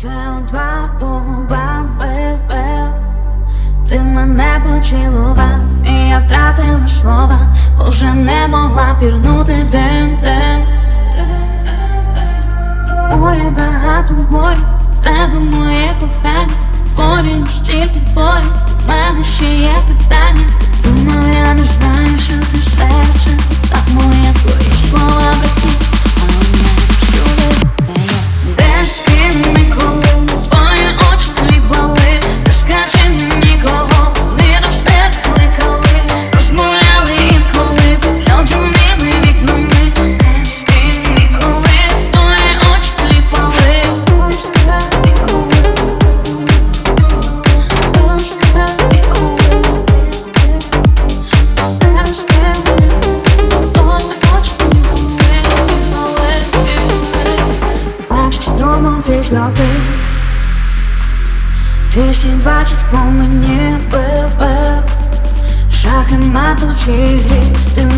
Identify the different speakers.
Speaker 1: Це два губам бив-бив Ти мене поцілував, і я втратила слова, бо вже не могла пірнути в день дим. Ой, багато горі, тебе моє кохання, Творі стільки твої, мене Плаче струмом ти. Злоти Двісті двадцять по бив, бив Шахи мату ці грі Ти мене